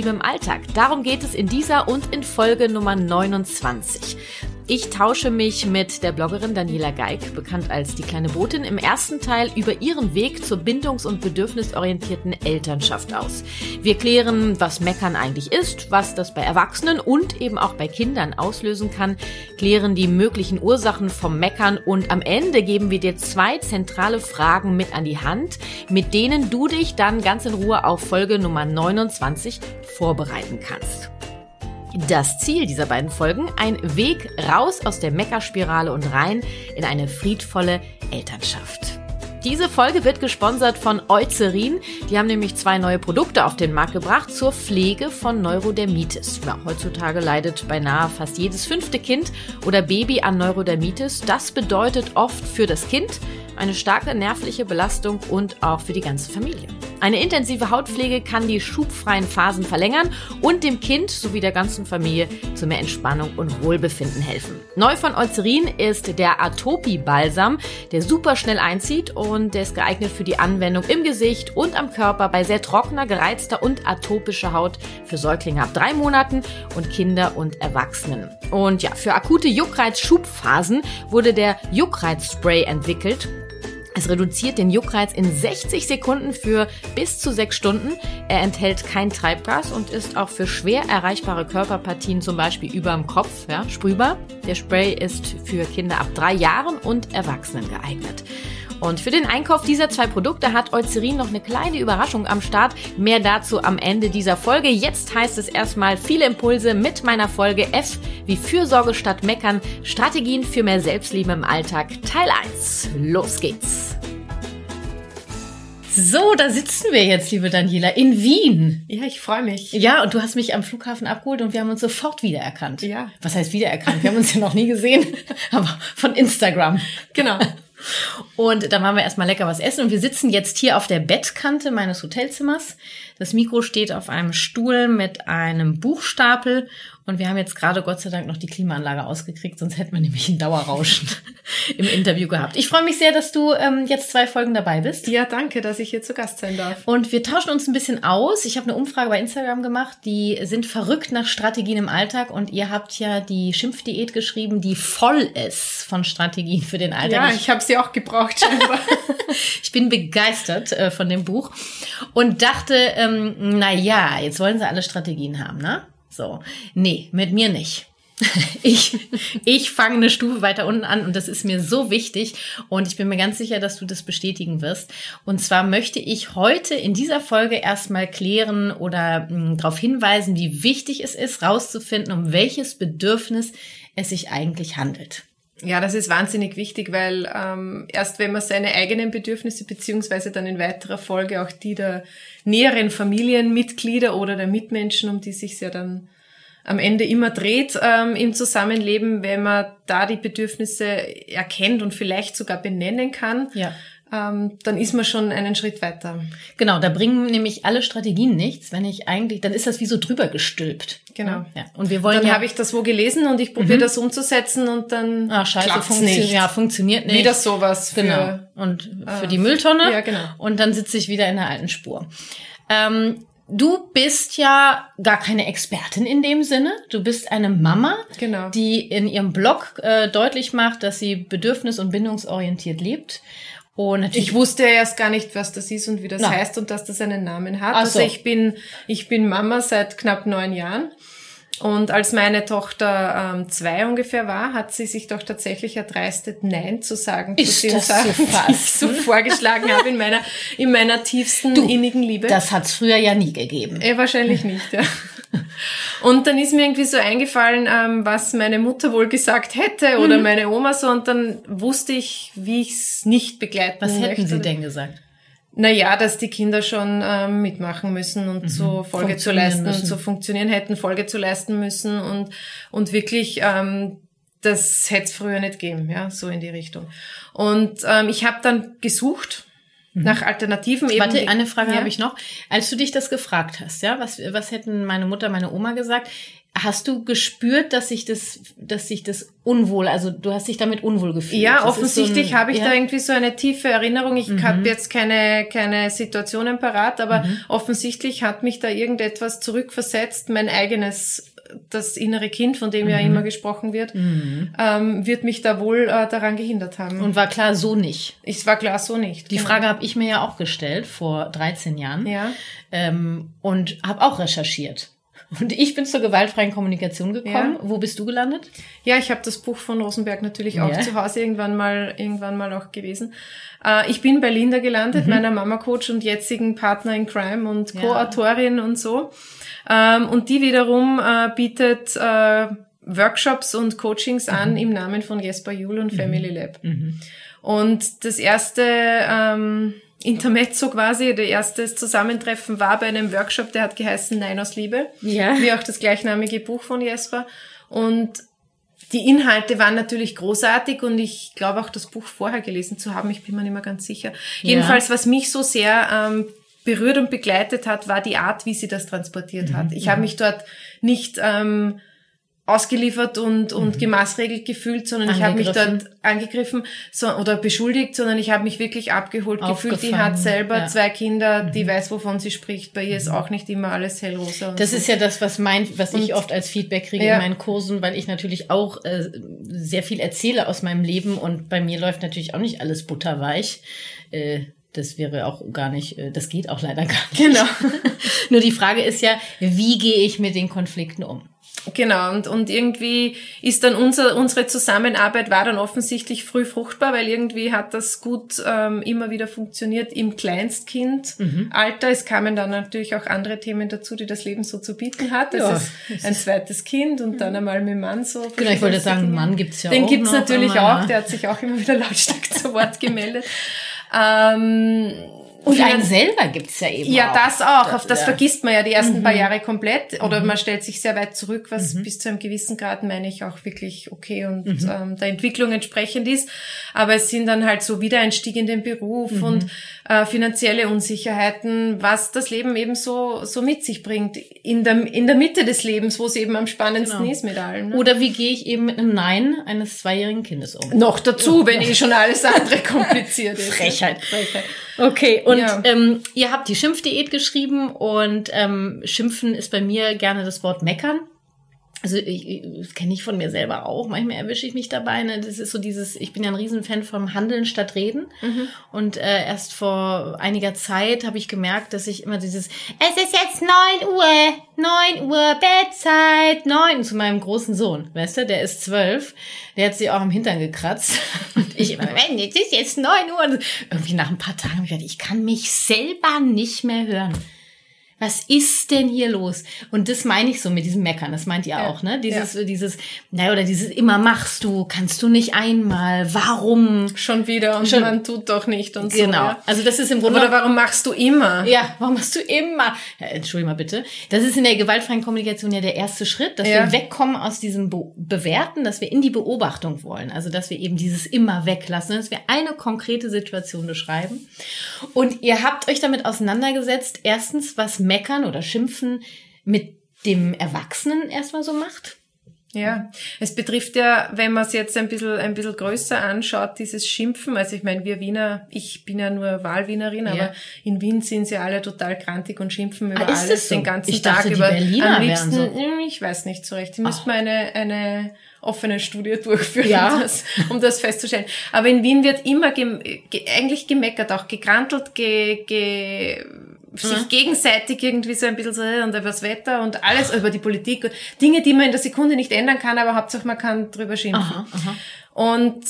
im Alltag. Darum geht es in dieser und in Folge Nummer 29. Ich tausche mich mit der Bloggerin Daniela Geig, bekannt als die kleine Botin, im ersten Teil über ihren Weg zur bindungs- und bedürfnisorientierten Elternschaft aus. Wir klären, was Meckern eigentlich ist, was das bei Erwachsenen und eben auch bei Kindern auslösen kann, klären die möglichen Ursachen vom Meckern und am Ende geben wir dir zwei zentrale Fragen mit an die Hand, mit denen du dich dann ganz in Ruhe auf Folge Nummer 29 vorbereiten kannst. Das Ziel dieser beiden Folgen, ein Weg raus aus der Meckerspirale und rein in eine friedvolle Elternschaft. Diese Folge wird gesponsert von Eucerin. Die haben nämlich zwei neue Produkte auf den Markt gebracht zur Pflege von Neurodermitis. Ja, heutzutage leidet beinahe fast jedes fünfte Kind oder Baby an Neurodermitis. Das bedeutet oft für das Kind eine starke nervliche Belastung und auch für die ganze Familie. Eine intensive Hautpflege kann die schubfreien Phasen verlängern und dem Kind sowie der ganzen Familie zu mehr Entspannung und Wohlbefinden helfen. Neu von Eucerin ist der Atopi Balsam, der super schnell einzieht und der ist geeignet für die Anwendung im Gesicht und am Körper bei sehr trockener, gereizter und atopischer Haut für Säuglinge ab drei Monaten und Kinder und Erwachsenen. Und ja, für akute Juckreiz-Schubphasen wurde der Juckreiz-Spray entwickelt. Es reduziert den Juckreiz in 60 Sekunden für bis zu sechs Stunden. Er enthält kein Treibgas und ist auch für schwer erreichbare Körperpartien, zum Beispiel über dem Kopf, ja, sprühbar. Der Spray ist für Kinder ab drei Jahren und Erwachsenen geeignet. Und für den Einkauf dieser zwei Produkte hat Eucerin noch eine kleine Überraschung am Start. Mehr dazu am Ende dieser Folge. Jetzt heißt es erstmal viele Impulse mit meiner Folge F wie Fürsorge statt Meckern, Strategien für mehr Selbstliebe im Alltag, Teil 1. Los geht's! So, da sitzen wir jetzt, liebe Daniela, in Wien. Ja, ich freue mich. Ja, und du hast mich am Flughafen abgeholt und wir haben uns sofort wiedererkannt. Ja. Was heißt wiedererkannt? Wir haben uns ja noch nie gesehen, aber von Instagram. Genau. Und dann waren wir erstmal lecker was essen und wir sitzen jetzt hier auf der Bettkante meines Hotelzimmers. Das Mikro steht auf einem Stuhl mit einem Buchstapel und wir haben jetzt gerade Gott sei Dank noch die Klimaanlage ausgekriegt, sonst hätten wir nämlich ein Dauerrauschen im Interview gehabt. Ich freue mich sehr, dass du ähm, jetzt zwei Folgen dabei bist. Ja, danke, dass ich hier zu Gast sein darf. Und wir tauschen uns ein bisschen aus. Ich habe eine Umfrage bei Instagram gemacht, die sind verrückt nach Strategien im Alltag und ihr habt ja die Schimpfdiät geschrieben, die voll ist von Strategien für den Alltag. Ja, ich habe sie auch gebraucht ich bin begeistert äh, von dem Buch und dachte, ähm, na ja, jetzt wollen sie alle Strategien haben, ne? So, nee, mit mir nicht. Ich, ich fange eine Stufe weiter unten an und das ist mir so wichtig und ich bin mir ganz sicher, dass du das bestätigen wirst. Und zwar möchte ich heute in dieser Folge erstmal klären oder hm, darauf hinweisen, wie wichtig es ist, rauszufinden, um welches Bedürfnis es sich eigentlich handelt. Ja, das ist wahnsinnig wichtig, weil ähm, erst wenn man seine eigenen Bedürfnisse beziehungsweise dann in weiterer Folge auch die der näheren Familienmitglieder oder der Mitmenschen, um die sich ja dann am Ende immer dreht ähm, im Zusammenleben, wenn man da die Bedürfnisse erkennt und vielleicht sogar benennen kann, ja. Ähm, dann ist man schon einen Schritt weiter. Genau, da bringen nämlich alle Strategien nichts, wenn ich eigentlich, dann ist das wie so drüber gestülpt. Genau. Ja. Und wir wollen dann ja, habe ich das wo gelesen und ich probiere Mhm. das umzusetzen und dann ah, scheiße, klappt's funktioniert, nicht. ja, funktioniert nicht. Wieder sowas für Genau. Und für äh, die Mülltonne. ja, genau. Und dann sitze ich wieder in der alten Spur. Ähm, du bist ja gar keine Expertin in dem Sinne. Du bist eine Mama, Genau. die in ihrem Blog äh, deutlich macht, dass sie bedürfnis- und bindungsorientiert lebt. Und natürlich Ich wusste ja erst gar nicht, was das ist und wie das Na. heißt und dass das einen Namen hat. Ach Also so. ich bin, ich bin Mama seit knapp neun Jahren. Und als meine Tochter ähm, zwei ungefähr war, hat sie sich doch tatsächlich erdreistet, Nein zu sagen Ist zu den Sachen, die ich so vorgeschlagen habe in meiner, in meiner tiefsten Du, innigen Liebe. das hat's früher ja nie gegeben. Eh, wahrscheinlich nicht, ja. Und dann ist mir irgendwie so eingefallen, ähm, was meine Mutter wohl gesagt hätte oder Mhm. meine Oma so und dann wusste ich, wie ich es nicht begleiten Was hätten möchte. sie denn gesagt? Naja, dass die Kinder schon ähm, mitmachen müssen und mhm. so Folge zu leisten, müssen. zu funktionieren hätten, Folge zu leisten müssen und, und wirklich, ähm, das hätte es früher nicht gegeben, ja, so in die Richtung. Und ähm, ich habe dann gesucht. Nach Alternativen. Eben Warte, eine Frage ja. habe ich noch. Als du dich das gefragt hast, ja, was, was hätten meine Mutter, meine Oma gesagt? Hast du gespürt, dass sich das, dass sich das unwohl, also du hast dich damit unwohl gefühlt? Ja, das offensichtlich so habe ich ja? da irgendwie so eine tiefe Erinnerung. Ich mhm. habe jetzt keine, keine Situationen parat, aber mhm. offensichtlich hat mich da irgendetwas zurückversetzt, mein eigenes das innere Kind, von dem mhm. ja immer gesprochen wird, mhm. ähm, wird mich da wohl äh, daran gehindert haben. Und war klar so nicht. Es war klar so nicht. Die genau. Frage habe ich mir ja auch gestellt vor 13 Jahren. Ja. Ähm, und habe auch recherchiert. Und ich bin zur gewaltfreien Kommunikation gekommen. Ja. Wo bist du gelandet? Ja, ich habe das Buch von Rosenberg natürlich auch ja. zu Hause irgendwann mal irgendwann mal auch gewesen. Äh, ich bin bei Linda gelandet, mhm. meiner Mama Coach und jetzigen Partner in Crime und Co-Autorin und so. Ähm, und die wiederum äh, bietet äh, Workshops und Coachings mhm. an im Namen von Jesper Juhl und mhm. Family Lab. Mhm. Und das erste ähm, Intermezzo quasi, der erste Zusammentreffen war bei einem Workshop, der hat geheißen Nein aus Liebe, ja. wie auch das gleichnamige Buch von Jesper. Und die Inhalte waren natürlich großartig und ich glaube auch das Buch vorher gelesen zu haben, ich bin mir nicht mehr ganz sicher. Ja. Jedenfalls, was mich so sehr ähm, berührt und begleitet hat, war die Art, wie sie das transportiert mhm. hat. Ich mhm. habe mich dort nicht ähm, ausgeliefert und, und mhm. gemaßregelt gefühlt, sondern ich habe mich dort angegriffen so, oder beschuldigt, sondern ich habe mich wirklich abgeholt gefühlt. Die hat selber ja. zwei Kinder, die mhm. weiß, wovon sie spricht. Bei ihr ist mhm. auch nicht immer alles hellrosa. Das so. ist ja das, was mein, was und, ich oft als Feedback kriege ja. in meinen Kursen, weil ich natürlich auch äh, sehr viel erzähle aus meinem Leben und bei mir läuft natürlich auch nicht alles butterweich. Äh, das wäre auch gar nicht, äh, das geht auch leider gar nicht. Genau. Nur die Frage ist ja, wie gehe ich mit den Konflikten um? Genau, und, und irgendwie ist dann unser, unsere Zusammenarbeit war dann offensichtlich früh fruchtbar, weil irgendwie hat das gut ähm, immer wieder funktioniert im Kleinstkindalter. Mhm. Es kamen dann natürlich auch andere Themen dazu, die das Leben so zu bieten hat. Das ja. ist ein zweites Kind und dann einmal mit dem Mann so. Genau, ich wollte sagen. Mann gibt's ja Den auch. Den gibt's natürlich auch, der hat sich auch immer wieder lautstark zu Wort gemeldet. Ähm, und einen selber gibt's ja eben Ja, auch. das auch. Auf das ja. vergisst man ja die ersten mhm. paar Jahre komplett. Oder mhm. man stellt sich sehr weit zurück, was mhm. bis zu einem gewissen Grad, meine ich, auch wirklich okay und mhm. ähm, der Entwicklung entsprechend ist. Aber es sind dann halt so Wiedereinstieg in den Beruf mhm. und äh, finanzielle Unsicherheiten, was das Leben eben so, so mit sich bringt. In der, in der Mitte des Lebens, wo es eben am spannendsten genau. ist mit allem. Ne? Oder wie gehe ich eben mit einem Nein eines zweijährigen Kindes um? Noch dazu, ja. wenn eh schon alles andere kompliziert ist. Frechheit. Frechheit. Okay, und ja. ähm, ihr habt die Schimpfdiät geschrieben und ähm, Schimpfen ist bei mir gerne das Wort meckern. Also ich, das kenne ich von mir selber auch. Manchmal erwische ich mich dabei. Ne? Das ist so dieses, ich bin ja ein Riesenfan vom Handeln statt Reden. Mhm. Und äh, erst vor einiger Zeit habe ich gemerkt, dass ich immer dieses, es ist jetzt neun Uhr, neun Uhr, Bettzeit, neun, zu meinem großen Sohn, weißt du, der ist zwölf, der hat sie auch am Hintern gekratzt. Und ich immer, wenn, jetzt ist jetzt neun Uhr. Und irgendwie nach ein paar Tagen habe ich gedacht, ich kann mich selber nicht mehr hören was ist denn hier los? Und das meine ich so mit diesem Meckern, das meint ihr ja, auch, ne? Dieses, ja. dieses, naja, oder dieses immer machst du, kannst du nicht einmal, warum? Schon wieder und Schon, man tut doch nicht und genau. so. Genau. Ja. Also das ist im Grunde. Oder warum machst du immer? Ja, warum machst du immer? Ja, Entschuldigung mal bitte. Das ist in der gewaltfreien Kommunikation ja der erste Schritt, dass wir wegkommen aus diesem Be Bewerten, dass wir in die Beobachtung wollen. Also dass wir eben dieses immer weglassen, dass wir eine konkrete Situation beschreiben. Und ihr habt euch damit auseinandergesetzt, erstens, was Meckern oder Schimpfen mit dem Erwachsenen erstmal so macht? Ja, es betrifft ja, wenn man es jetzt ein bisschen, ein bisschen größer anschaut, dieses Schimpfen. Also ich meine, wir Wiener, ich bin ja nur Wahlwienerin, ja. aber in Wien sind sie alle total krantig und schimpfen über ah, alles so? den ganzen ich Tag dachte, über. Berliner am liebsten, so. Hm, ich weiß nicht so recht. Ich müsste mal eine, eine offene Studie durchführen, ja. um, das, um das festzustellen. Aber in Wien wird immer ge, ge, eigentlich gemeckert, auch gegrantelt, ge, ge sich mhm. gegenseitig irgendwie so ein bisschen so und über das Wetter und alles über die Politik und Dinge, die man in der Sekunde nicht ändern kann, aber Hauptsache man kann drüber schimpfen. Aha, aha. Und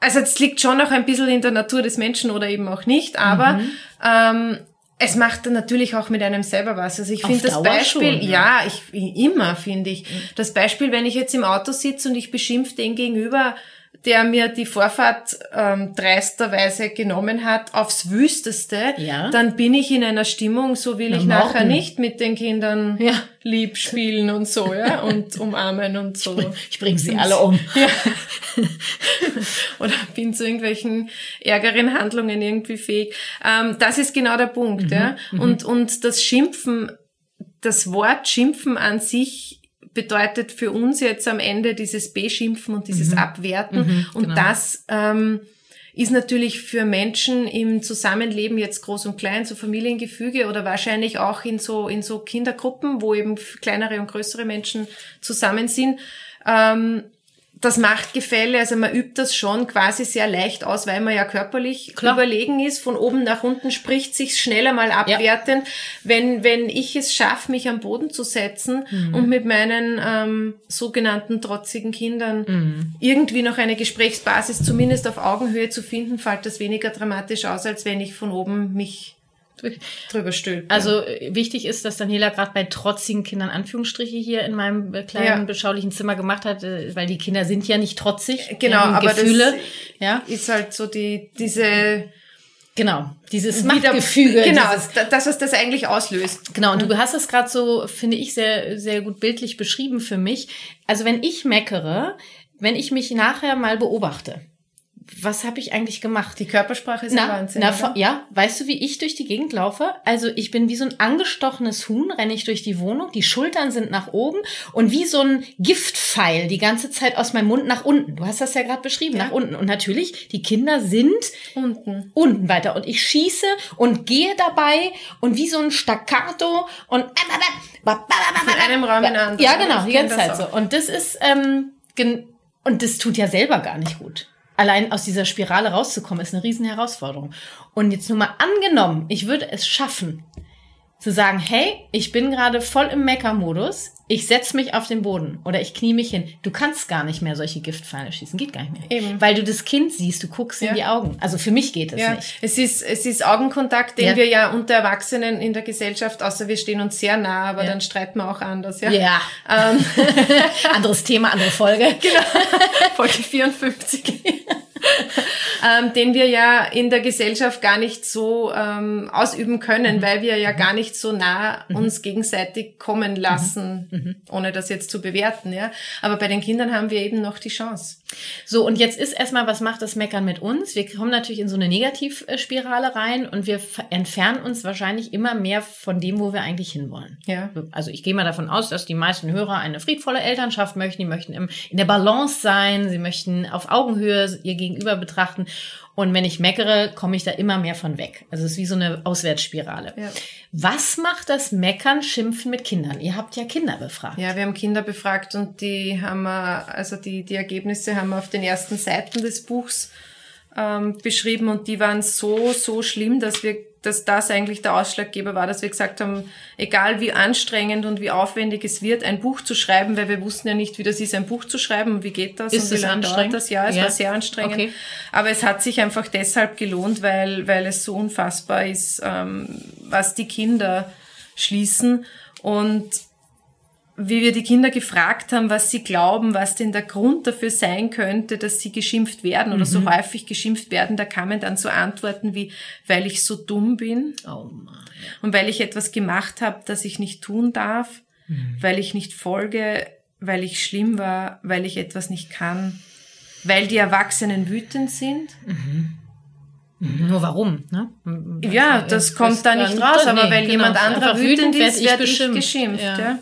also es liegt schon noch ein bisschen in der Natur des Menschen oder eben auch nicht, aber mhm. ähm, es macht dann natürlich auch mit einem selber was. Also ich finde das Beispiel, schon, ja. ja, ich immer finde ich. Mhm. Das Beispiel, wenn ich jetzt im Auto sitze und ich beschimpfe den gegenüber, der mir die Vorfahrt ähm, dreisterweise genommen hat, aufs Wüsteste, Ja. dann bin ich in einer Stimmung, so will Na, ich nachher Morten. nicht mit den Kindern Ja. lieb spielen und so, ja, und umarmen und so. Ich bringe sie alle um. Ja. Oder bin zu irgendwelchen ärgeren Handlungen irgendwie fähig. Ähm, das ist genau der Punkt, ja. Und, und das Schimpfen, das Wort Schimpfen an sich bedeutet für uns jetzt am Ende dieses Beschimpfen und dieses Abwerten. und genau. das ähm, ist natürlich für Menschen im Zusammenleben jetzt groß und klein, so Familiengefüge oder wahrscheinlich auch in so, in so Kindergruppen, wo eben kleinere und größere Menschen zusammen sind, ähm, das Machtgefälle, also man übt das schon quasi sehr leicht aus, weil man ja körperlich Klar. überlegen ist. Von oben nach unten spricht sich schneller mal abwertend. Wenn, wenn ich es schaffe, mich am Boden zu setzen Mhm. und mit meinen ähm, sogenannten trotzigen Kindern Mhm. irgendwie noch eine Gesprächsbasis zumindest auf Augenhöhe zu finden, fällt das weniger dramatisch aus, als wenn ich von oben mich drüber stülpe. Also äh, wichtig ist, dass Daniela gerade bei trotzigen Kindern Anführungsstriche hier in meinem äh, kleinen Ja. beschaulichen Zimmer gemacht hat, äh, weil die Kinder sind ja nicht trotzig. Genau, haben aber Gefühle. das ja, ist halt so die, diese genau. Dieses Machtgefüge. Genau, das, was das eigentlich auslöst. genau, und du hast es gerade so, finde ich, sehr, sehr gut bildlich beschrieben für mich. Also wenn ich meckere, wenn ich mich nachher mal beobachte, was habe ich eigentlich gemacht? Die Körpersprache ist ein Wahnsinn. na, oder? ja, weißt du, wie ich durch die Gegend laufe? Also ich bin wie so ein angestochenes Huhn, renne ich durch die Wohnung, die Schultern sind nach oben und wie so ein Giftpfeil die ganze Zeit aus meinem Mund nach unten. Du hast das ja gerade beschrieben, Ja. nach unten. Und natürlich, die Kinder sind Unten. unten weiter und ich schieße und gehe dabei und wie so ein Staccato und Von einem Raum in anderen. ja, genau, die ganze Zeit so. Und das ist, ähm, und das tut ja selber gar nicht gut. Allein aus dieser Spirale rauszukommen, ist eine riesen Herausforderung. Und jetzt nur mal angenommen, ich würde es schaffen, zu sagen, hey, ich bin gerade voll im Meckermodus, ich setz mich auf den Boden oder ich knie mich hin. Du kannst gar nicht mehr solche Giftpfeile schießen, geht gar nicht mehr. Eben. Weil du das Kind siehst, du guckst Ja. in die Augen. Also für mich geht es Ja, nicht. es ist, es ist Augenkontakt, den Ja. wir ja unter Erwachsenen in der Gesellschaft, außer wir stehen uns sehr nah, aber dann streiten wir auch anders, ja. Ja. Ähm, Anderes Thema, andere Folge. genau. Folge 54. ähm, den wir ja in der Gesellschaft gar nicht so ähm, ausüben können, Mhm. weil wir ja gar nicht so nah uns gegenseitig kommen lassen, ohne das jetzt zu bewerten, ja. Aber bei den Kindern haben wir eben noch die Chance. So, und jetzt ist erstmal, was macht das Meckern mit uns? Wir kommen natürlich in so eine Negativspirale rein und wir entfernen uns wahrscheinlich immer mehr von dem, wo wir eigentlich hinwollen. Ja. Also ich gehe mal davon aus, dass die meisten Hörer eine friedvolle Elternschaft möchten, die möchten im, in der Balance sein, sie möchten auf Augenhöhe ihr Gegenüber betrachten. Und wenn ich meckere, komme ich da immer mehr von weg. Also es ist wie so eine Auswärtsspirale. Ja. Was macht das Meckern, Schimpfen mit Kindern? Ihr habt ja Kinder befragt. Ja, wir haben Kinder befragt und die haben wir, also die, die Ergebnisse haben wir auf den ersten Seiten des Buchs ähm, beschrieben und die waren so, so schlimm, dass wir, dass das eigentlich der Ausschlaggeber war, dass wir gesagt haben, egal wie anstrengend und wie aufwendig es wird, ein Buch zu schreiben, weil wir wussten ja nicht, wie das ist, ein Buch zu schreiben und wie geht das Ist und wie lange dauert das. Ja, es Ja. war sehr anstrengend. Okay. Aber es hat sich einfach deshalb gelohnt, weil, weil es so unfassbar ist, ähm, was die Kinder schließen und wie wir die Kinder gefragt haben, was sie glauben, was denn der Grund dafür sein könnte, dass sie geschimpft werden oder so häufig geschimpft werden, da kamen dann so Antworten wie, weil ich so dumm bin Oh und weil ich etwas gemacht habe, das ich nicht tun darf, weil ich nicht folge, weil ich schlimm war, weil ich etwas nicht kann, weil die Erwachsenen wütend sind. Nur warum, ne? Ja, das kommt da nicht raus, aber weil jemand anderer wütend ist, werd ich geschimpft, ja.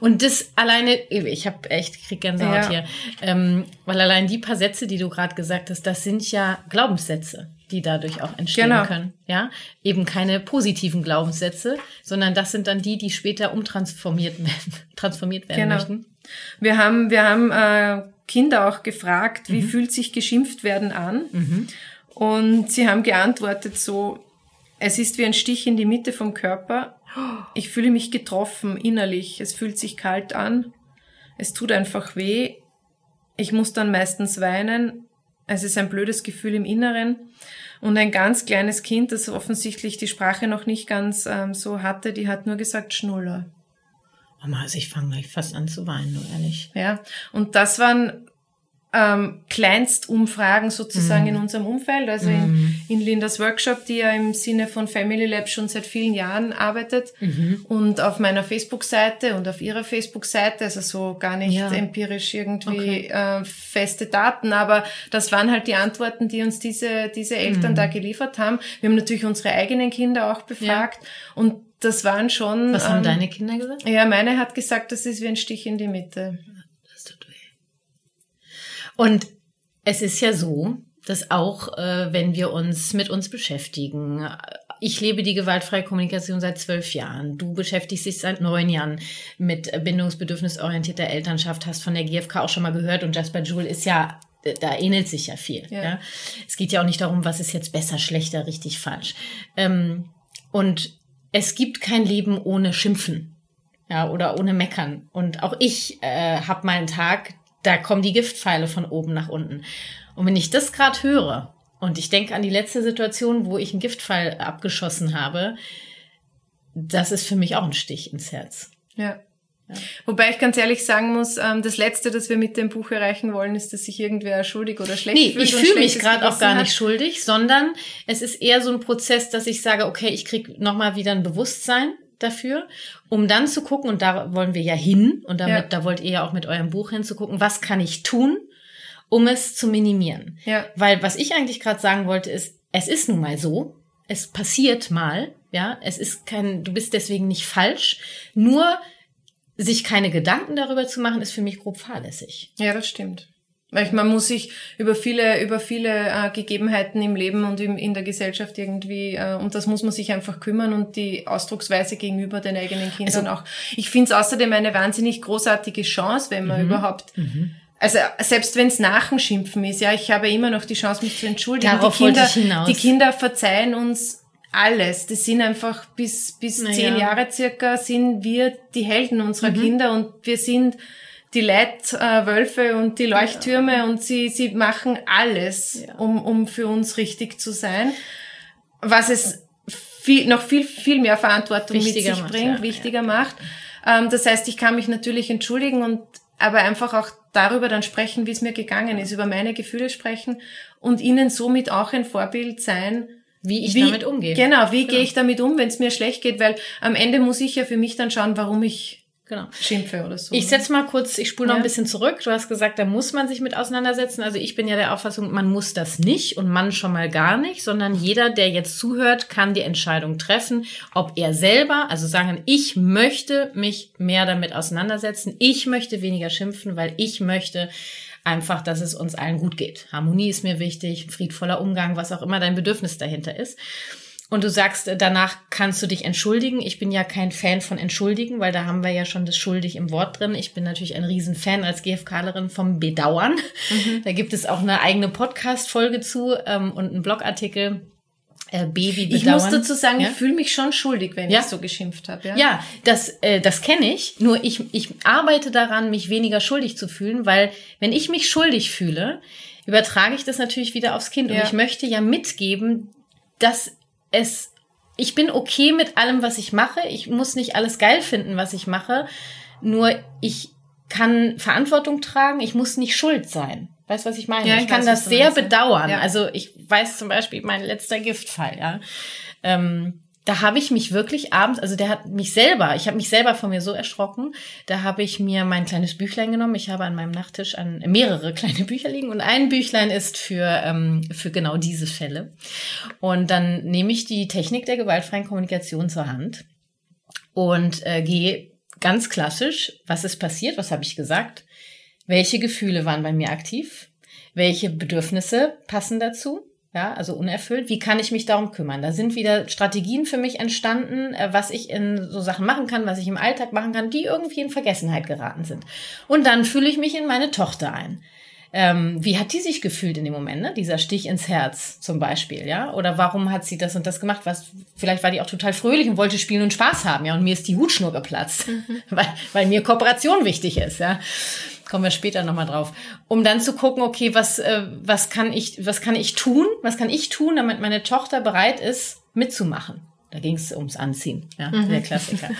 Und das alleine, ich habe echt, ich krieg Gänsehaut Ja. hier, ähm, weil allein die paar Sätze, die du gerade gesagt hast, das sind ja Glaubenssätze, die dadurch auch entstehen Genau. können. Ja, eben keine positiven Glaubenssätze, sondern das sind dann die, die später umtransformiert werden, transformiert werden Genau. möchten. Wir haben, wir haben äh, Kinder auch gefragt, Mhm. wie fühlt sich geschimpft werden an? Und sie haben geantwortet so, es ist wie ein Stich in die Mitte vom Körper. Ich fühle mich getroffen innerlich. Es fühlt sich kalt an. Es tut einfach weh. Ich muss dann meistens weinen. Es ist ein blödes Gefühl im Inneren. Und ein ganz kleines Kind, das offensichtlich die Sprache noch nicht ganz ähm, so hatte, die hat nur gesagt Schnuller. Mama, also ich fange gleich fast an zu weinen, nur ehrlich. Ja, und das waren ähm, Kleinstumfragen sozusagen mhm. in unserem Umfeld. Also mhm. in, in Lindas Workshop, die ja im Sinne von Family Lab schon seit vielen Jahren arbeitet. Mhm. Und auf meiner Facebook-Seite und auf ihrer Facebook-Seite, also so gar nicht ja. empirisch irgendwie okay. äh, feste Daten, aber das waren halt die Antworten, die uns diese, diese Eltern mhm. da geliefert haben. Wir haben natürlich unsere eigenen Kinder auch befragt ja. und das waren schon. Was haben ähm, deine Kinder gesagt? Ja, meine hat gesagt, das ist wie ein Stich in die Mitte. Und es ist ja so, dass auch, äh, wenn wir uns mit uns beschäftigen, ich lebe die gewaltfreie Kommunikation seit zwölf Jahren. Du beschäftigst dich seit neun Jahren mit bindungsbedürfnisorientierter Elternschaft, hast von der GfK auch schon mal gehört und Jasper Joule ist ja da ähnelt sich ja viel. Ja. ja. Es geht ja auch nicht darum, was ist jetzt besser, schlechter, richtig, falsch. Ähm, und es gibt kein Leben ohne Schimpfen. Ja, oder ohne Meckern. Und auch ich äh, habe mal einen Tag, da kommen die Giftpfeile von oben nach unten. Und wenn ich das gerade höre und ich denke an die letzte Situation, wo ich einen Giftpfeil abgeschossen habe, das ist für mich auch ein Stich ins Herz. Ja. ja. Wobei ich ganz ehrlich sagen muss, ähm, das Letzte, das wir mit dem Buch erreichen wollen, ist, dass sich irgendwer schuldig oder schlecht nee, fühlt. Ich fühle mich gerade auch gar nicht schuldig, sondern es ist eher so ein Prozess, dass ich sage, okay, ich krieg nochmal wieder ein Bewusstsein dafür, um dann zu gucken, und da wollen wir ja hin, und damit, ja. da wollt ihr ja auch mit eurem Buch hinzugucken, was kann ich tun, um es zu minimieren. Ja. Weil was ich eigentlich gerade sagen wollte, ist, es ist nun mal so, es passiert mal, ja, es ist kein, du bist deswegen nicht falsch, nur sich keine Gedanken darüber zu machen, ist für mich grob fahrlässig. Ja, das stimmt. Weil man muss sich über viele, über viele äh, Gegebenheiten im Leben und im, in der Gesellschaft irgendwie, äh, und das muss man sich einfach kümmern und die Ausdrucksweise gegenüber den eigenen Kindern also, auch. Ich finde es außerdem eine wahnsinnig großartige Chance, wenn man mhm. überhaupt mhm. Also selbst wenn es Nachenschimpfen ist, ja, ich habe immer noch die Chance, mich zu entschuldigen. Darauf die Kinder, hinaus. die Kinder verzeihen uns alles. Das sind einfach bis bis naja. zehn Jahre circa sind wir die Helden unserer mhm. Kinder und wir sind die Leitwölfe und die Leuchttürme ja. und sie, sie machen alles, ja. um, um für uns richtig zu sein. Was es viel, noch viel, viel mehr Verantwortung wichtiger mit sich macht, bringt, ja. wichtiger macht. Ähm, das heißt, ich kann mich natürlich entschuldigen und aber einfach auch darüber dann sprechen, wie es mir gegangen ist, über meine Gefühle sprechen und ihnen somit auch ein Vorbild sein, wie ich wie, damit umgehe. Genau, wie genau. gehe ich damit um, wenn es mir schlecht geht, weil am Ende muss ich ja für mich dann schauen, warum ich genau. schimpfe oder so. Ich ne? setze mal kurz, ich spule noch ja. ein bisschen zurück. Du hast gesagt, da muss man sich mit auseinandersetzen. Also ich bin ja der Auffassung, man muss das nicht und man schon mal gar nicht, sondern jeder, der jetzt zuhört, kann die Entscheidung treffen, ob er selber, also sagen, ich möchte mich mehr damit auseinandersetzen. Ich möchte weniger schimpfen, weil ich möchte einfach, dass es uns allen gut geht. Harmonie ist mir wichtig, friedvoller Umgang, was auch immer dein Bedürfnis dahinter ist. Und du sagst, äh, danach kannst du dich entschuldigen. Ich bin ja kein Fan von entschuldigen, weil da haben wir ja schon das schuldig im Wort drin. Ich bin natürlich ein Riesenfan als GFKlerin vom Bedauern. Mhm. Da gibt es auch eine eigene Podcast-Folge zu ähm, und einen Blogartikel. Äh, Baby bedauern. Ich muss dazu sagen, ja? ich fühle mich schon schuldig, wenn ja? ich so geschimpft habe. Ja, ja das, äh, das kenne ich. Nur ich, ich arbeite daran, mich weniger schuldig zu fühlen, weil wenn ich mich schuldig fühle, übertrage ich das natürlich wieder aufs Kind. Ja. Und ich möchte ja mitgeben, dass es, ich bin okay mit allem, was ich mache. Ich muss nicht alles geil finden, was ich mache. Nur ich kann Verantwortung tragen. Ich muss nicht schuld sein. Weißt du, was ich meine? Ja, ich, ich kann weiß, das sehr bedauern. Ja. Also ich weiß zum Beispiel mein letzter Giftfall, ja. Ähm, da habe ich mich wirklich abends, also der hat mich selber, ich habe mich selber von mir so erschrocken, da habe ich mir mein kleines Büchlein genommen. Ich habe an meinem Nachttisch an mehrere kleine Bücher liegen. Und ein Büchlein ist für, ähm, für genau diese Fälle. Und dann nehme ich die Technik der gewaltfreien Kommunikation zur Hand und äh, gehe ganz klassisch, was ist passiert, was habe ich gesagt, welche Gefühle waren bei mir aktiv, welche Bedürfnisse passen dazu ja, also unerfüllt. Wie kann ich mich darum kümmern? Da sind wieder Strategien für mich entstanden, äh, was ich in so Sachen machen kann, was ich im Alltag machen kann, die irgendwie in Vergessenheit geraten sind. Und dann fühle ich mich in meine Tochter ein. Ähm, wie hat die sich gefühlt in dem Moment, ne? Dieser Stich ins Herz zum Beispiel, ja? Oder warum hat sie das und das gemacht? Was, vielleicht war die auch total fröhlich und wollte spielen und Spaß haben, ja? Und mir ist die Hutschnur geplatzt, mhm. weil, weil mir Kooperation wichtig ist, ja? Kommen wir später nochmal drauf, um dann zu gucken, okay, was, äh, was kann ich, was kann ich tun, was kann ich tun, damit meine Tochter bereit ist, mitzumachen. Da ging es ums Anziehen, ja, mhm. der Klassiker.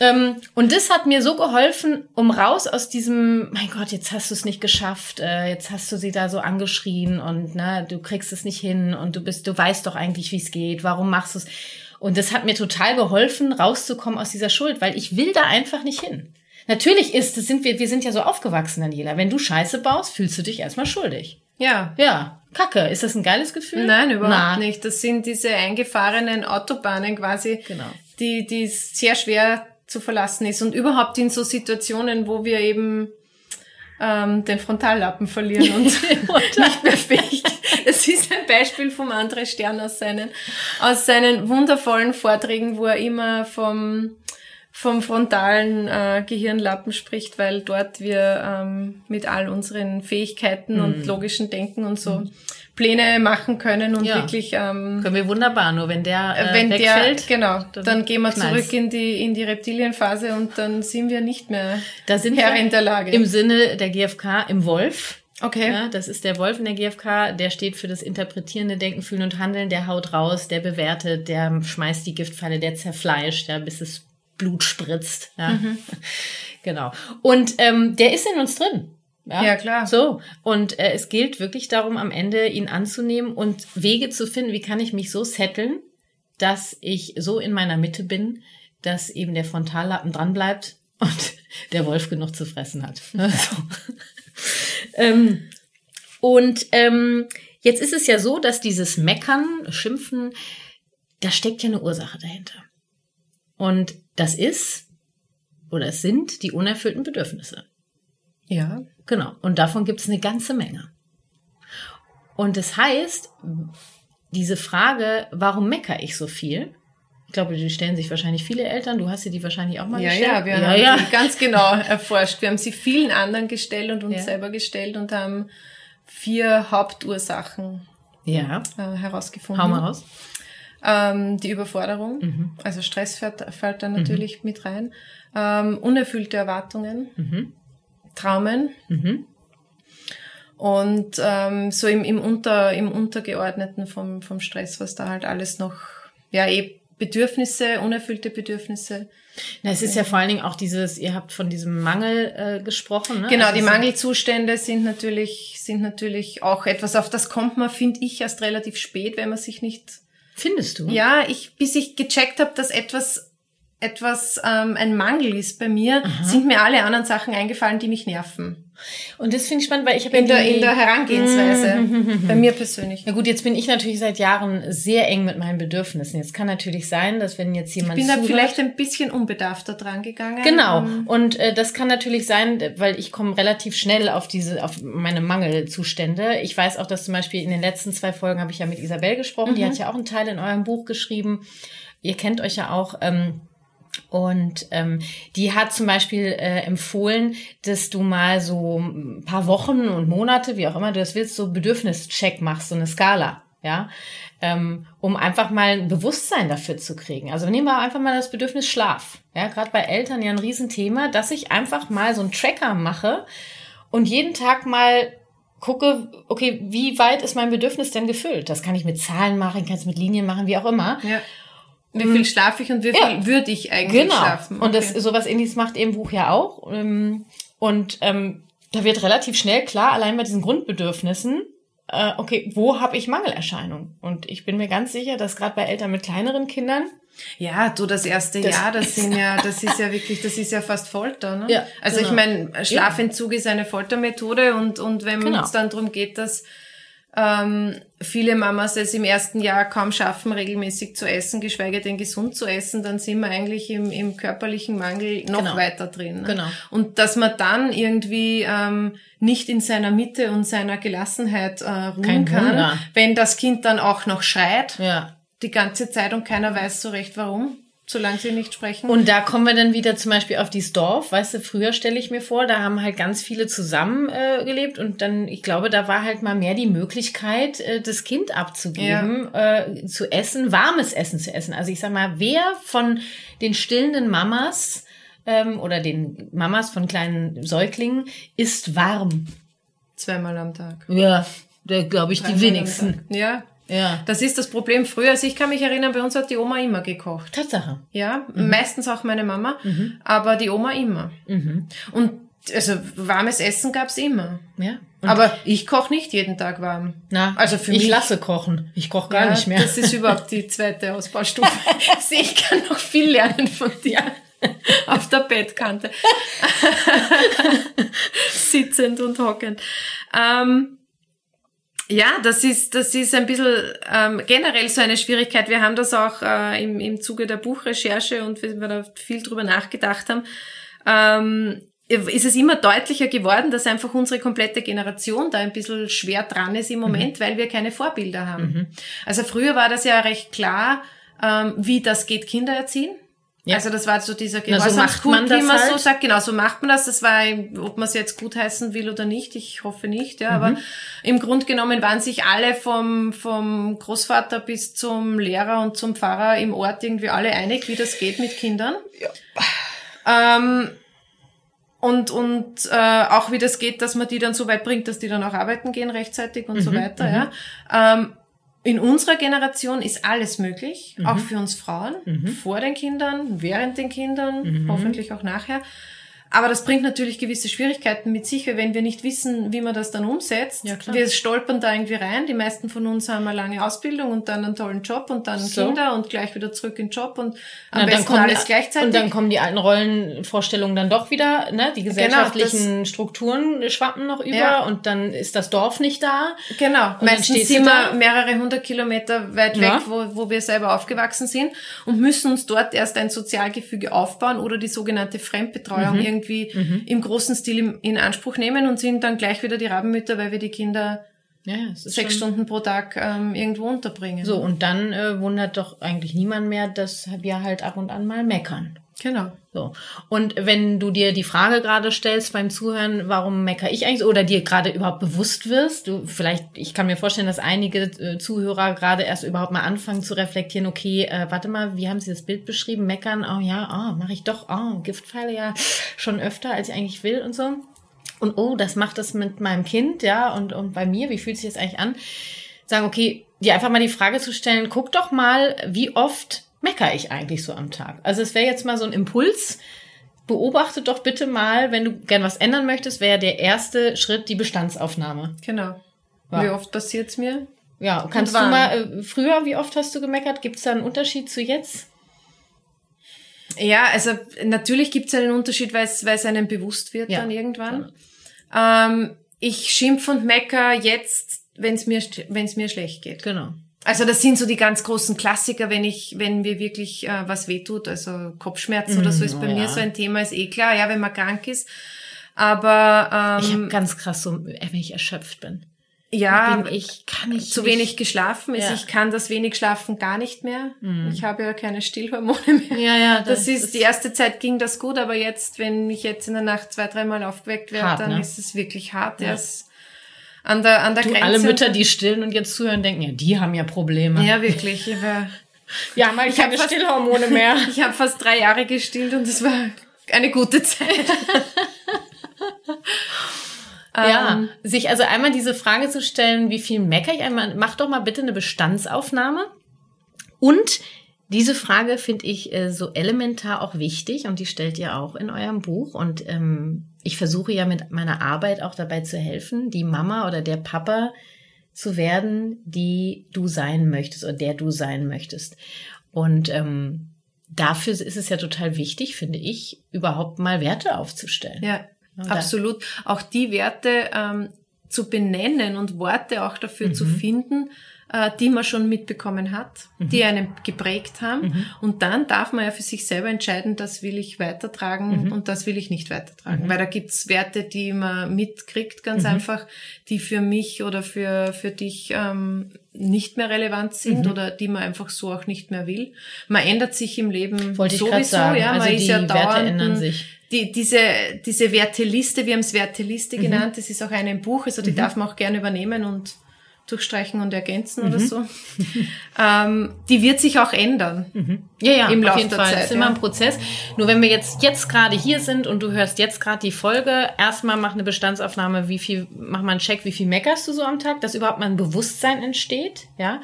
ähm, und das hat mir so geholfen, um raus aus diesem, mein Gott, jetzt hast du es nicht geschafft, äh, jetzt hast du sie da so angeschrien und ne, du kriegst es nicht hin und du bist, du weißt doch eigentlich, wie es geht, warum machst du es? Und das hat mir total geholfen, rauszukommen aus dieser Schuld, weil ich will da einfach nicht hin. Natürlich ist, das sind wir, wir sind ja so aufgewachsen, Daniela. Wenn du Scheiße baust, fühlst du dich erstmal schuldig. Ja. Ja. Kacke. Ist das ein geiles Gefühl? Nein, überhaupt Na. nicht. Das sind diese eingefahrenen Autobahnen quasi, genau. die, die sehr schwer zu verlassen ist. Und überhaupt in so Situationen, wo wir eben ähm, den Frontallappen verlieren und nicht mehr fähig. Es ist ein Beispiel vom André Stern aus seinen, aus seinen wundervollen Vorträgen, wo er immer vom vom frontalen äh, Gehirnlappen spricht, weil dort wir ähm, mit all unseren Fähigkeiten mhm. und logischen Denken und so mhm. Pläne machen können und ja. wirklich ähm, können wir wunderbar. Nur wenn der äh, wenn wegfällt, der genau, dann, dann gehen wir knallt's. zurück in die in die Reptilienphase und dann sind wir nicht mehr da sind Herr in der Lage. Im Sinne der GfK im Wolf. Okay. Ja, das ist der Wolf in der GfK, der steht für das interpretierende Denken, Fühlen und Handeln, der haut raus, der bewertet, der schmeißt die Giftfalle, der zerfleischt, ja, bis es Blut spritzt. Ja. Mhm. Genau. Und ähm, der ist in uns drin. Ja, ja klar. So. Und äh, es gilt wirklich darum, am Ende ihn anzunehmen und Wege zu finden, wie kann ich mich so setteln, dass ich so in meiner Mitte bin, dass eben der Frontallappen dran bleibt und der Wolf genug zu fressen hat. so. ähm, und ähm, jetzt ist es ja so, dass dieses Meckern, Schimpfen, da steckt ja eine Ursache dahinter. Und das ist oder es sind die unerfüllten Bedürfnisse. Ja. Genau. Und davon gibt es eine ganze Menge. Und das heißt, diese Frage, warum meckere ich so viel? Ich glaube, die stellen sich wahrscheinlich viele Eltern. Du hast sie die wahrscheinlich auch mal ja, gestellt. Ja, wir ja, haben ja. die ganz genau erforscht. Wir haben sie vielen anderen gestellt und uns ja. selber gestellt und haben vier Hauptursachen ja. Äh, herausgefunden. Hau mal raus. Ähm, die Überforderung, mhm. also Stress fällt, fällt da natürlich mhm. mit rein. Ähm, unerfüllte Erwartungen, mhm. Traumen mhm. und ähm, so im, im, Unter, im Untergeordneten vom, vom Stress, was da halt alles noch, ja, eh Bedürfnisse, unerfüllte Bedürfnisse. Na, es ist ja vor allen Dingen auch dieses, ihr habt von diesem Mangel äh, gesprochen. Ne? Genau, also die Mangelzustände sind natürlich, sind natürlich auch etwas, auf das kommt man, finde ich, erst relativ spät, wenn man sich nicht Findest du? Ja, ich, bis ich gecheckt habe, dass etwas etwas ähm, ein Mangel ist bei mir, Aha. sind mir alle anderen Sachen eingefallen, die mich nerven. Und das finde ich spannend, weil ich habe in, ja in der Herangehensweise bei mir persönlich. Ja gut, jetzt bin ich natürlich seit Jahren sehr eng mit meinen Bedürfnissen. Jetzt kann natürlich sein, dass wenn jetzt jemand ich bin da vielleicht ein bisschen unbedarfter dran gegangen. Genau. Ähm, und äh, das kann natürlich sein, weil ich komme relativ schnell auf diese auf meine Mangelzustände. Ich weiß auch, dass zum Beispiel in den letzten zwei Folgen habe ich ja mit Isabel gesprochen. Mhm. Die hat ja auch einen Teil in eurem Buch geschrieben. Ihr kennt euch ja auch. Ähm, und ähm, die hat zum Beispiel äh, empfohlen, dass du mal so ein paar Wochen und Monate, wie auch immer du das willst, so Bedürfnischeck machst, so eine Skala, ja, ähm, um einfach mal ein Bewusstsein dafür zu kriegen. Also nehmen wir einfach mal das Bedürfnis Schlaf, ja, gerade bei Eltern ja ein Riesenthema, dass ich einfach mal so einen Tracker mache und jeden Tag mal gucke, okay, wie weit ist mein Bedürfnis denn gefüllt? Das kann ich mit Zahlen machen, kann es mit Linien machen, wie auch immer. Ja. Wie viel mhm. schlafe ich und wie viel ja. würde ich eigentlich genau. schlafen? Okay. Und das sowas ähnliches macht eben Buch ja auch. Ähm, und ähm, da wird relativ schnell klar, allein bei diesen Grundbedürfnissen, äh, okay, wo habe ich Mangelerscheinungen? Und ich bin mir ganz sicher, dass gerade bei Eltern mit kleineren Kindern ja, du das erste das Jahr, das sind ja, das ist ja wirklich, das ist ja fast Folter, ne? Ja, also genau. ich meine, Schlafentzug ja. ist eine Foltermethode und und wenn genau. es dann darum geht, dass ähm, viele Mamas es im ersten Jahr kaum schaffen, regelmäßig zu essen, geschweige denn gesund zu essen, dann sind wir eigentlich im, im körperlichen Mangel noch genau. weiter drin. Ne? Genau. Und dass man dann irgendwie ähm, nicht in seiner Mitte und seiner Gelassenheit äh, ruhen Kein kann, Wunder. wenn das Kind dann auch noch schreit ja. die ganze Zeit und keiner weiß so recht warum solange sie nicht sprechen. Und da kommen wir dann wieder zum Beispiel auf dieses Dorf. Weißt du, früher stelle ich mir vor, da haben halt ganz viele zusammen äh, gelebt und dann, ich glaube, da war halt mal mehr die Möglichkeit, äh, das Kind abzugeben, ja. äh, zu essen, warmes Essen zu essen. Also ich sag mal, wer von den stillenden Mamas ähm, oder den Mamas von kleinen Säuglingen ist warm? Zweimal am Tag. Ja, da glaube ich die wenigsten. Ja. Ja. Das ist das Problem früher. Also ich kann mich erinnern, bei uns hat die Oma immer gekocht. Tatsache. Ja, meistens auch meine Mama, Mhm. aber die Oma immer. Und also warmes Essen gab's immer. Ja. Und Aber ich koche nicht jeden Tag warm. na, also für ich mich- lasse kochen. Ich koche gar Ja, nicht mehr. Das ist überhaupt die zweite Ausbaustufe. Ich sehe, ich kann noch viel lernen von dir. Auf der Bettkante. Sitzend und hockend. Ähm, ja, das ist, das ist ein bisschen ähm, generell so eine Schwierigkeit. Wir haben das auch äh, im, im Zuge der Buchrecherche und wir, wir da viel drüber nachgedacht haben. Ähm, ist es immer deutlicher geworden, dass einfach unsere komplette Generation da ein bisschen schwer dran ist im Moment, weil wir keine Vorbilder haben. Also früher war das ja recht klar, ähm, wie das geht, Kinder erziehen. Ja. Also das war so dieser so das wie man halt. so sagt. Genau, so macht man das. Das war, ob man es jetzt gut heißen will oder nicht, ich hoffe nicht, ja. Mhm. Aber im Grund genommen waren sich alle vom, vom Großvater bis zum Lehrer und zum Pfarrer im Ort irgendwie alle einig, wie das geht mit Kindern. Ähm, und und äh, auch wie das geht, dass man die dann so weit bringt, dass die dann auch arbeiten gehen rechtzeitig und so Mhm, weiter. Ja. Ähm, in unserer Generation ist alles möglich, Mhm. auch für uns Frauen, vor den Kindern, während den Kindern, Mhm. hoffentlich auch nachher. Aber das bringt natürlich gewisse Schwierigkeiten mit sich, weil wenn wir nicht wissen, wie man das dann umsetzt, Ja, klar. wir stolpern da irgendwie rein. Die meisten von uns haben eine lange Ausbildung und dann einen tollen Job und dann So. Kinder und gleich wieder zurück in den Job und am Na, besten alles die, gleichzeitig. Und dann kommen die alten Rollenvorstellungen dann doch wieder, ne? Die gesellschaftlichen Strukturen schwappen noch über Ja. und dann ist das Dorf nicht da. Genau, meistens sind wir mehrere hundert Kilometer weit Ja. weg, wo, wo wir selber aufgewachsen sind und müssen uns dort erst ein Sozialgefüge aufbauen oder die sogenannte Fremdbetreuung Mhm. Irgendwie im großen Stil in Anspruch nehmen und sind dann gleich wieder die Rabenmütter, weil wir die Kinder Ja, sechs Stunden pro Tag ähm, irgendwo unterbringen. So, und dann äh, wundert doch eigentlich niemand mehr, dass wir halt ab und an mal meckern. Genau. So. Und wenn du dir die Frage gerade stellst beim Zuhören, warum meckere ich eigentlich oder dir gerade überhaupt bewusst wirst, du vielleicht, ich kann mir vorstellen, dass einige äh, Zuhörer gerade erst überhaupt mal anfangen zu reflektieren, okay, äh, warte mal, wie haben sie das Bild beschrieben? Meckern, oh ja, oh, mache ich doch, oh, Giftpfeile ja schon öfter, als ich eigentlich will und so. Und oh, das macht das mit meinem Kind, ja, und, und bei mir, wie fühlt sich das eigentlich an? Sagen, okay, dir einfach mal die Frage zu stellen, guck doch mal, wie oft meckere ich eigentlich so am Tag? Also es wäre jetzt mal so ein Impuls. Beobachte doch bitte mal, wenn du gern was ändern möchtest, wäre der erste Schritt die Bestandsaufnahme. Genau. Ja. Wie oft passiert's mir? Ja, kannst du mal, äh, früher, wie oft hast du gemeckert? Gibt es da einen Unterschied zu jetzt? Ja, also natürlich gibt's einen Unterschied, weil es weil es einem bewusst wird Ja, dann irgendwann. Ähm, ich schimpf und mecker jetzt, wenn es mir wenn's mir schlecht geht. Genau. Also das sind so die ganz großen Klassiker, wenn ich, wenn mir wirklich äh, was wehtut, also Kopfschmerzen oder so ist bei oh mir ja. so ein Thema, ist eh klar, ja, wenn man krank ist. Aber Ich ähm, habe ganz krass so, äh, wenn ich erschöpft bin. ja, bin ich kann ich zu nicht- wenig geschlafen ist. Ja. Ich kann das wenig schlafen gar nicht mehr. Ich habe ja keine Stillhormone mehr. Ja, ja, Das, das ist, ist- die erste Zeit ging das gut, aber jetzt, wenn ich jetzt in der Nacht zwei, dreimal aufgeweckt werde, Hart, dann ne? ist es wirklich hart. Ja. Ja. Ist an der, an der Du, Grenze. alle Mütter, die stillen und jetzt zuhören, denken, ja, die haben ja Probleme. Ja, wirklich. Ich, war, ja mal Ich hab keine fast- Stillhormone mehr. ich habe fast drei Jahre gestillt und es war eine gute Zeit. Ja, Ähm, sich also einmal diese Frage zu stellen, wie viel meckere ich einmal, mach doch mal bitte eine Bestandsaufnahme. Und diese Frage finde ich äh, so elementar auch wichtig und die stellt ihr auch in eurem Buch. Und ähm, ich versuche ja mit meiner Arbeit auch dabei zu helfen, die Mama oder der Papa zu werden, die du sein möchtest oder der du sein möchtest. Und ähm, dafür ist es ja total wichtig, finde ich, überhaupt mal Werte aufzustellen. Ja, absolut. Auch die Werte ähm, zu benennen und Worte auch dafür zu Mhm. finden, äh, die man schon mitbekommen hat, die einen geprägt haben. Mhm. Und dann darf man ja für sich selber entscheiden, das will ich weitertragen Mhm. und das will ich nicht weitertragen. Weil da gibt's Werte, die man mitkriegt, ganz Mhm. einfach, die für mich oder für, für dich ähm, nicht mehr relevant sind Mhm. oder die man einfach so auch nicht mehr will. Man ändert sich im Leben Wollte sowieso, ja, man also ist die ja Werte dauernd ändern ein- sich. Die, diese, diese Werteliste, wir haben es Werteliste Mhm. genannt, das ist auch ein Buch, also die darf man auch gerne übernehmen und durchstreichen und ergänzen mhm. oder so. ähm, die wird sich auch ändern. Mhm. Ja, ja, im Laufe der Fall. Zeit. Das ist immer ein Prozess. Nur wenn wir jetzt, jetzt gerade hier sind und du hörst jetzt gerade die Folge, erstmal mach eine Bestandsaufnahme, wie viel, mach mal einen Check, wie viel meckerst du so am Tag, dass überhaupt mal ein Bewusstsein entsteht, ja.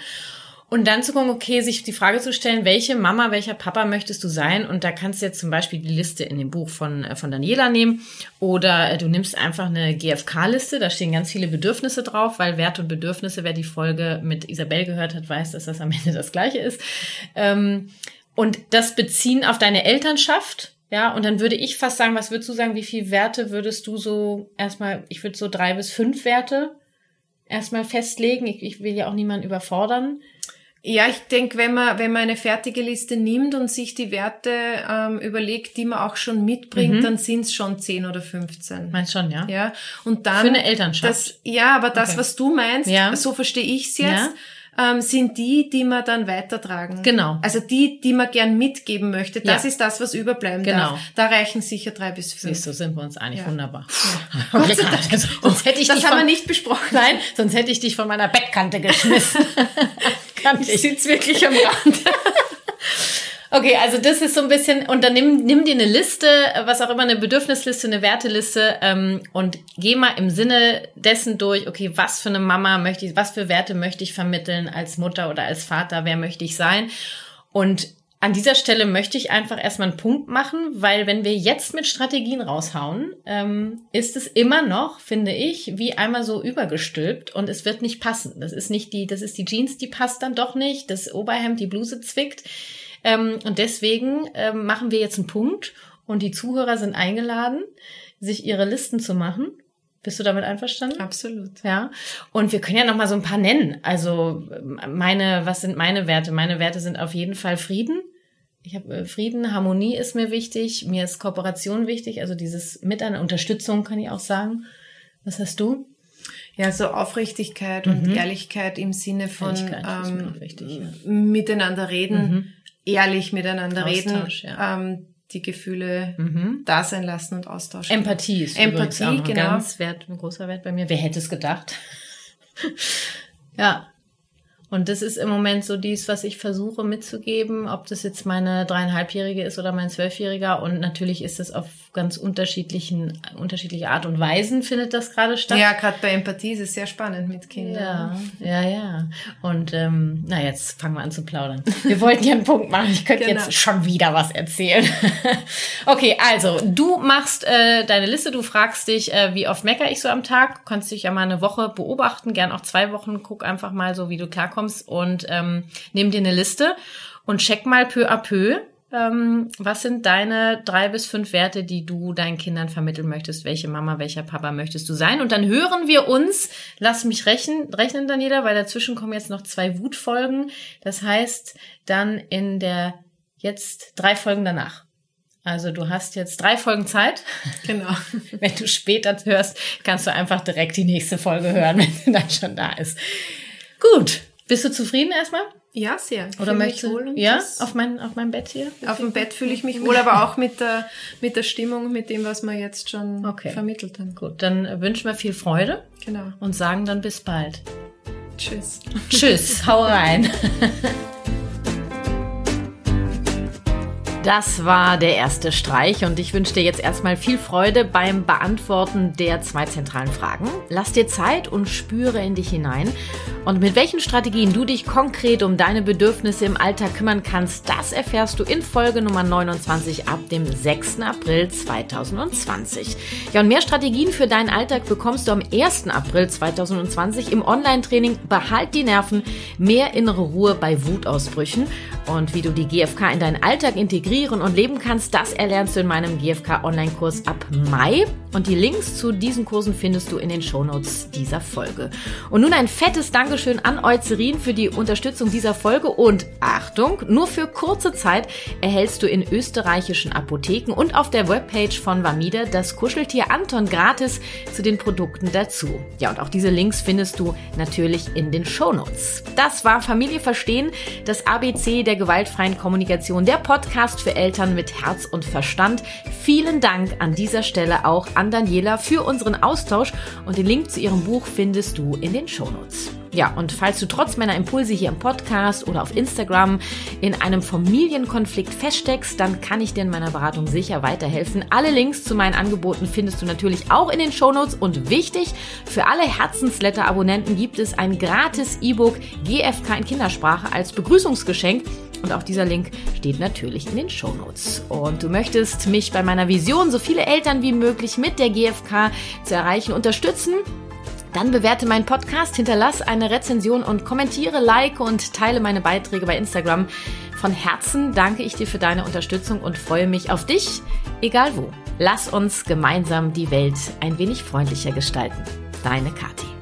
Und dann zu gucken, okay, sich die Frage zu stellen, welche Mama, welcher Papa möchtest du sein? Und da kannst du jetzt zum Beispiel die Liste in dem Buch von, äh, von Daniela nehmen oder äh, du nimmst einfach eine GFK-Liste, da stehen ganz viele Bedürfnisse drauf, weil Werte und Bedürfnisse, wer die Folge mit Isabel gehört hat, weiß, dass das am Ende das gleiche ist. Ähm, und das beziehen auf deine Elternschaft, ja, und dann würde ich fast sagen, was würdest du sagen, wie viele Werte würdest du so erstmal, ich würde so drei bis fünf Werte erstmal festlegen. Ich, ich will ja auch niemanden überfordern. Ja, ich denke, wenn man, wenn man eine fertige Liste nimmt und sich die Werte ähm, überlegt, die man auch schon mitbringt, mhm. dann sind es schon 10 oder 15. Meinst schon, ja? Ja. Und dann. Für eine Elternschaft. Das, ja, aber das, okay. was du meinst, ja. so verstehe ich es jetzt. Ja ähm, sind die, die man dann weitertragen. Genau. Also die, die man gern mitgeben möchte. Das ja. ist das, was überbleiben genau. darf. Da reichen sicher drei bis fünf. Siehst du, sind wir uns einig. Ja. Wunderbar. Ja. Gott sei Dank. sonst hätte ich das dich haben von, wir nicht besprochen. Nein, sonst hätte ich dich von meiner Bettkante geschmissen. ich sitze wirklich am Rand. Okay, also das ist so ein bisschen, und dann nimm, nimm dir eine Liste, was auch immer, eine Bedürfnisliste, eine Werteliste ähm, und geh mal im Sinne dessen durch, okay, was für eine Mama möchte ich, was für Werte möchte ich vermitteln als Mutter oder als Vater, wer möchte ich sein? Und an dieser Stelle möchte ich einfach erstmal einen Punkt machen, weil wenn wir jetzt mit Strategien raushauen, ähm, ist es immer noch, finde ich, wie einmal so übergestülpt und es wird nicht passen. Das ist nicht die, das ist die Jeans, die passt dann doch nicht, das Oberhemd, die Bluse zwickt. Ähm, und deswegen ähm, machen wir jetzt einen Punkt und die Zuhörer sind eingeladen, sich ihre Listen zu machen. Bist du damit einverstanden? Absolut. Ja. Und wir können ja noch mal so ein paar nennen. Also meine, was sind meine Werte? Meine Werte sind auf jeden Fall Frieden. Ich habe äh, Frieden, Harmonie ist mir wichtig. Mir ist Kooperation wichtig. Also dieses Miteinander, Unterstützung kann ich auch sagen. Was hast du? Ja, so Aufrichtigkeit mhm. und Ehrlichkeit im Sinne von ähm, wichtig, ja. miteinander reden. Mhm ehrlich miteinander Austausch, reden, ja. ähm, die Gefühle mhm. da sein lassen und austauschen. Empathie ist Empathie, auch genau. ganz wert, ein großer Wert bei mir. Wer hätte es gedacht? ja, und das ist im Moment so dies, was ich versuche mitzugeben, ob das jetzt meine dreieinhalbjährige ist oder mein zwölfjähriger. Und natürlich ist es auf ganz unterschiedlichen, unterschiedliche Art und Weisen findet das gerade statt. Ja, gerade bei Empathie ist es sehr spannend mit Kindern. Ja, ja, ja. Und ähm, na, jetzt fangen wir an zu plaudern. Wir wollten ja einen Punkt machen. Ich könnte genau. jetzt schon wieder was erzählen. okay, also du machst äh, deine Liste, du fragst dich, äh, wie oft mecker ich so am Tag. Du kannst dich ja mal eine Woche beobachten, gern auch zwei Wochen. Guck einfach mal so, wie du klarkommst und ähm, nimm dir eine Liste und check mal peu à peu, ähm, was sind deine drei bis fünf Werte, die du deinen Kindern vermitteln möchtest? Welche Mama, welcher Papa möchtest du sein? Und dann hören wir uns, lass mich rechnen, rechnen Daniela, weil dazwischen kommen jetzt noch zwei Wutfolgen. Das heißt, dann in der jetzt drei Folgen danach. Also du hast jetzt drei Folgen Zeit. Genau. wenn du später hörst, kannst du einfach direkt die nächste Folge hören, wenn sie dann schon da ist. Gut. Bist du zufrieden erstmal? Ja, sehr. Oder möchtest du? Ja, auf mein, auf meinem Bett hier? Auf dem Bett fühle ich mich wohl, aber auch mit der, mit der Stimmung, mit dem, was wir jetzt schon okay. vermittelt haben. Gut, dann wünschen wir viel Freude. Genau. Und sagen dann bis bald. Tschüss. Tschüss, hau rein. Das war der erste Streich und ich wünsche dir jetzt erstmal viel Freude beim Beantworten der zwei zentralen Fragen. Lass dir Zeit und spüre in dich hinein. Und mit welchen Strategien du dich konkret um deine Bedürfnisse im Alltag kümmern kannst, das erfährst du in Folge Nummer 29 ab dem 6. April 2020. Ja, und mehr Strategien für deinen Alltag bekommst du am 1. April 2020 im Online-Training Behalt die Nerven, mehr innere Ruhe bei Wutausbrüchen und wie du die GFK in deinen Alltag integrieren und leben kannst, das erlernst du in meinem GFK Online-Kurs ab Mai. Und die Links zu diesen Kursen findest du in den Shownotes dieser Folge. Und nun ein fettes Dankeschön an Eucerin für die Unterstützung dieser Folge und Achtung, nur für kurze Zeit erhältst du in österreichischen Apotheken und auf der Webpage von Vamide das Kuscheltier Anton gratis zu den Produkten dazu. Ja, und auch diese Links findest du natürlich in den Shownotes. Das war Familie Verstehen, das ABC der gewaltfreien Kommunikation, der Podcast für Eltern mit Herz und Verstand. Vielen Dank an dieser Stelle auch an Daniela für unseren Austausch und den Link zu ihrem Buch findest du in den Shownotes. Ja, und falls du trotz meiner Impulse hier im Podcast oder auf Instagram in einem Familienkonflikt feststeckst, dann kann ich dir in meiner Beratung sicher weiterhelfen. Alle Links zu meinen Angeboten findest du natürlich auch in den Shownotes und wichtig, für alle Herzensletter-Abonnenten gibt es ein gratis E-Book GFK in Kindersprache als Begrüßungsgeschenk. Und auch dieser Link steht natürlich in den Shownotes. Und du möchtest mich bei meiner Vision, so viele Eltern wie möglich mit der GFK zu erreichen, unterstützen? Dann bewerte meinen Podcast, hinterlass eine Rezension und kommentiere, like und teile meine Beiträge bei Instagram. Von Herzen danke ich dir für deine Unterstützung und freue mich auf dich, egal wo. Lass uns gemeinsam die Welt ein wenig freundlicher gestalten. Deine Kathi.